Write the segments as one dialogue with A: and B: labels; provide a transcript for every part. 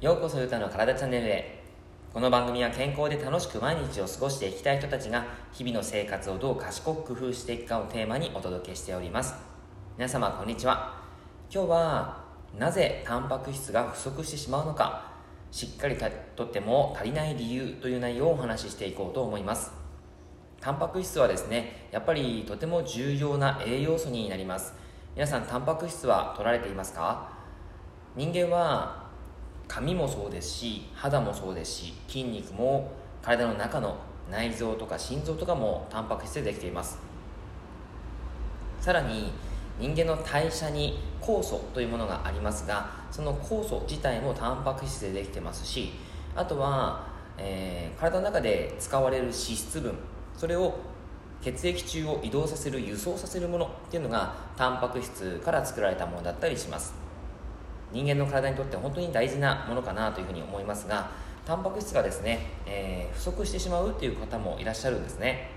A: ようこそゆたの体チャンネルへ。この番組は健康で楽しく毎日を過ごしていきたい人たちが日々の生活をどう賢く工夫していくかをテーマにお届けしております。皆様こんにちは。今日はなぜタンパク質が不足してしまうのかしっかりとっても足りない理由という内容をお話ししていこうと思います。タンパク質はですねやっぱりとても重要な栄養素になります。皆さんタンパク質は取られていますか？人間は髪もそうですし肌もそうですし筋肉も体の中の内臓とか心臓とかもタンパク質でできています。さらに人間の代謝に酵素というものがありますがその酵素自体もタンパク質でできてますしあとは、えー、体の中で使われる脂質分それを血液中を移動させる輸送させるものっていうのがタンパク質から作られたものだったりします。人間の体にとって本当に大事なものかなというふうに思いますがタンパク質がですね、えー、不足してしまうという方もいらっしゃるんですね。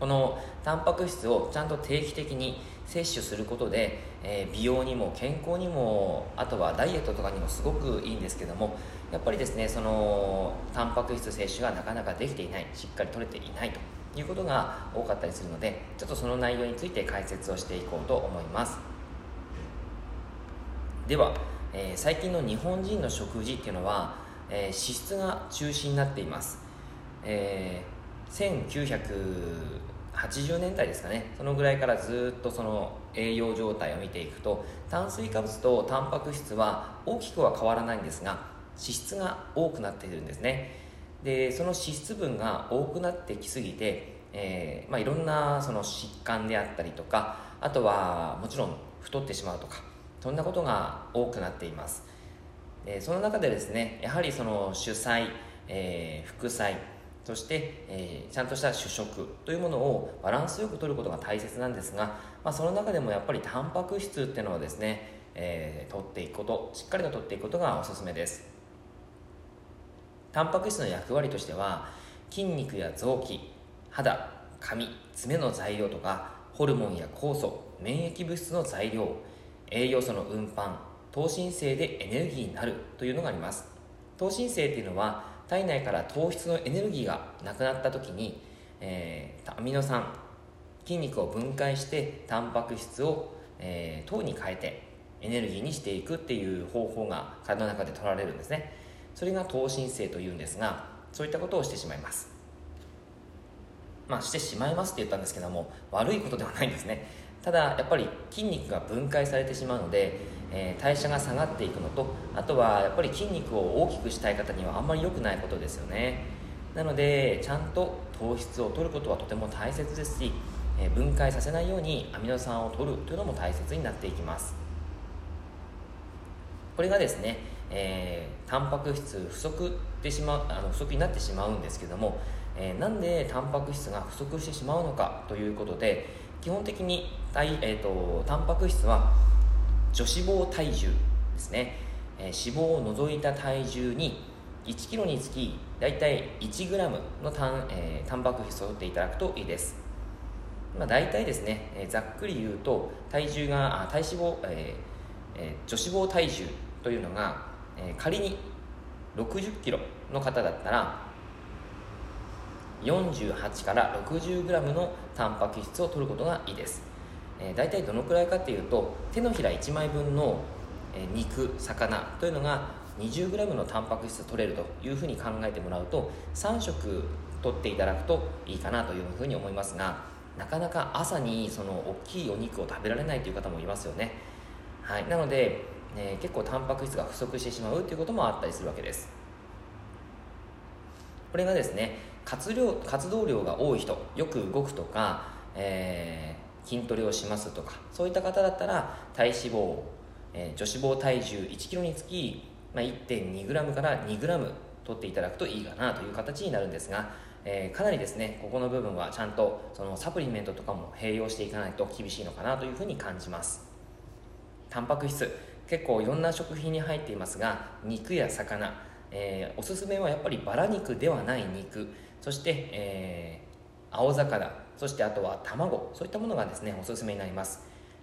A: このタンパク質をちゃんと定期的に摂取することで、えー、美容にも健康にもあとはダイエットとかにもすごくいいんですけどもやっぱりですねそのタンパク質摂取がなかなかできていないしっかり取れていないということが多かったりするのでちょっとその内容について解説をしていこうと思います。では、えー、最近の日本人の食事っていうのは、えー、脂質が中心になっています、えー、1980年代ですかね。そのぐらいからずっとその栄養状態を見ていくと炭水化物とタンパク質は大きくは変わらないんですが脂質が多くなっているんですね。でその脂質分が多くなってきすぎて、えーまあ、いろんなその疾患であったりとかあとはもちろん太ってしまうとかそんなことが多くなっています。でその中でですねやはりその主菜、えー、副菜そして、えー、ちゃんとした主食というものをバランスよく取ることが大切なんですが、まあ、その中でもやっぱりタンパク質っていうのはですね、えー、取っていくことしっかりと取っていくことがおすすめです。タンパク質の役割としては筋肉や臓器肌髪爪の材料とかホルモンや酵素免疫物質の材料栄養素の運搬糖新生でエネルギーになるというのがあります。糖新生っていうのは体内から糖質のエネルギーがなくなった時に、えー、アミノ酸筋肉を分解してタンパク質を、えー、糖に変えてエネルギーにしていくっていう方法が体の中で取られるんですね。それが糖新生というんですがそういったことをしてしまいます。まあしてしまいますって言ったんですけども悪いことではないんですね。ただやっぱり筋肉が分解されてしまうので、えー、代謝が下がっていくのとあとはやっぱり筋肉を大きくしたい方にはあんまり良くないことですよね。なのでちゃんと糖質を取ることはとても大切ですし、えー、分解させないようにアミノ酸を取るというのも大切になっていきます。これがですね、えー、タンパク質不足でしまうあの不足になってしまうんですけども、えー、なんでタンパク質が不足してしまうのかということで基本的に、えーと、タンパク質は女子肪体重ですね、えー、脂肪を除いた体重に1キロにつき大体 1g のタン,、えー、タンパク質を取っていただくといいです、まあ、大体ですね、えー、ざっくり言うと体重があ体脂肪、えーえー、女子肪体重というのが、えー、仮に60キロの方だったら48から 60g のタンパク質を取ることがいいです、えー、大体どのくらいかっていうと手のひら1枚分の、えー、肉魚というのが 20g のタンパク質取れるというふうに考えてもらうと3食取っていただくといいかなというふうに思いますがなかなか朝にその大きいお肉を食べられないという方もいますよね、はい、なので、えー、結構タンパク質が不足してしまうということもあったりするわけです。これがですね活量活動量が多い人よく動くとか、えー、筋トレをしますとかそういった方だったら体脂肪、えー、女子肪体重 1kg につき、まあ、1.2g から 2g 取っていただくといいかなという形になるんですが、えー、かなりですねここの部分はちゃんとそのサプリメントとかも併用していかないと厳しいのかなというふうに感じます。タンパク質結構いろんな食品に入っていますが肉や魚、えー、おすすめはやっぱりバラ肉ではない肉そして、えー、青魚そしてあとは卵そういったものがですねおすすめになります。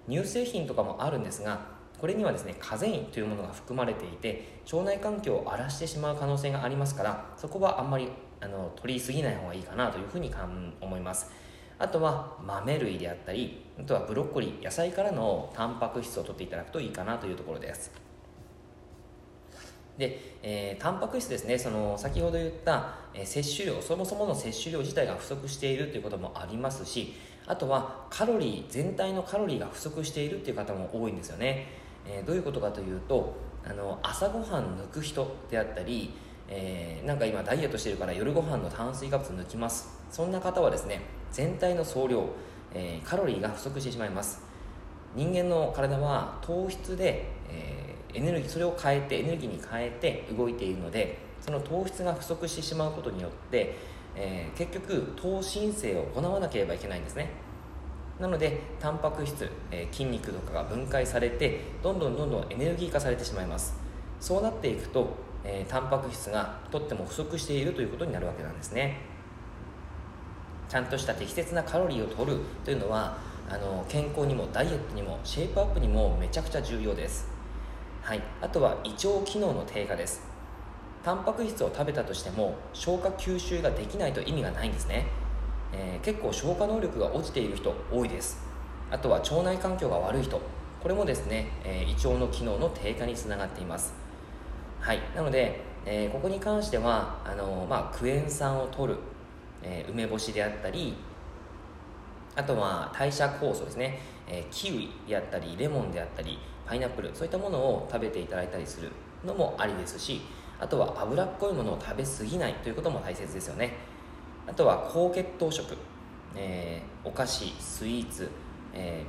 A: 乳製品とかもあるんですがこれにはですねカゼインというものが含まれていて腸内環境を荒らしてしまう可能性がありますからそこはあんまりあの取りすぎない方がいいかなというふうに思います。あとは豆類であったりあとはブロッコリー野菜からのタンパク質を取っていただくといいかなというところです。で、えー、タンパク質ですね。その先ほど言った、えー、摂取量そもそもの摂取量自体が不足しているということもありますしあとはカロリー全体のカロリーが不足しているっていう方も多いんですよね、えー、どういうことかというとあの朝ごはん抜く人であったり、えー、なんか今ダイエットしてるから夜ご飯の炭水化物抜きます。そんな方はですね全体の総量、えー、カロリーが不足してしまいます。人間の体は糖質で、えエネルギーそれを変えてエネルギーに変えて動いているのでその糖質が不足してしまうことによって、えー、結局糖申請を行わなければいけないんですね。なのでタンパク質、えー、筋肉とかが分解されてどんどんどんどんエネルギー化されてしまいます。そうなっていくと、えー、タンパク質がとっても不足しているということになるわけなんですね。ちゃんとした適切なカロリーを取るというのはあの健康にもダイエットにもシェイプアップにもめちゃくちゃ重要です。はい、あとは胃腸機能の低下です。タンパク質を食べたとしても消化吸収ができないと意味がないんですね、えー、結構消化能力が落ちている人多いです。あとは腸内環境が悪い人。これもですね、えー、胃腸の機能の低下につながっています。はい。なので、えー、ここに関してはあのまあ、クエン酸を取る、え梅干しであったりあとは代謝酵素ですね、えキウイであったりレモンであったりパイナップルそういったものを食べていただいたりするのもありですしあとは脂っこいものを食べ過ぎないということも大切ですよね。あとは高血糖食、えー、お菓子スイーツ、え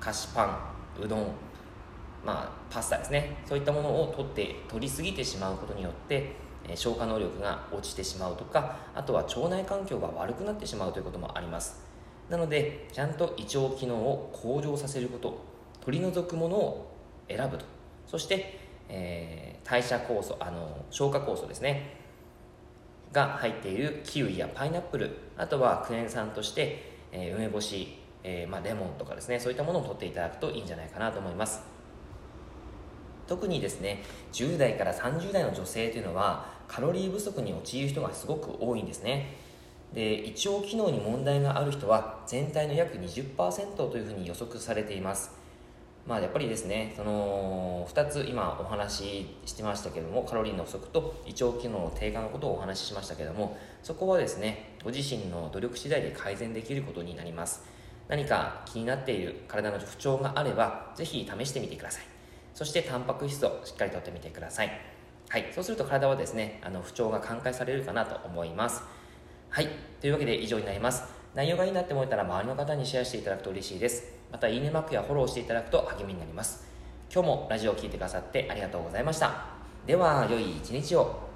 A: ー、菓子パンうどんまあパスタですね。そういったものを取って取りすぎてしまうことによってえ消化能力が落ちてしまうとかあとは腸内環境が悪くなってしまうということもあります。なのでちゃんと胃腸機能を向上させること取り除くものを選ぶと。そして、えー、代謝酵素あの消化酵素ですね。が入っているキウイやパイナップルあとはクエン酸として、えー、梅干し、えー、まあ、レモンとかですね。そういったものを取っていただくといいんじゃないかなと思います。特にですね10代から30代の女性というのはカロリー不足に陥る人がすごく多いんですね。で胃腸機能に問題がある人は全体の約20%というふうに予測されています。まあ、やっぱりですねその2つ今お話ししてましたけどもカロリーの不足と胃腸機能の低下のことをお話ししましたけどもそこはですねご自身の努力次第で改善できることになります。何か気になっている体の不調があればぜひ試してみてください。そしてタンパク質をしっかりとってみてください。はい。そうすると体はですねあの不調が寛解されるかなと思います。はい。というわけで以上になります。内容がいいなって思えたら周りの方にシェアしていただくと嬉しいです。またいいねマークやフォローしていただくと励みになります。今日もラジオを聴いてくださってありがとうございました。では良い一日を。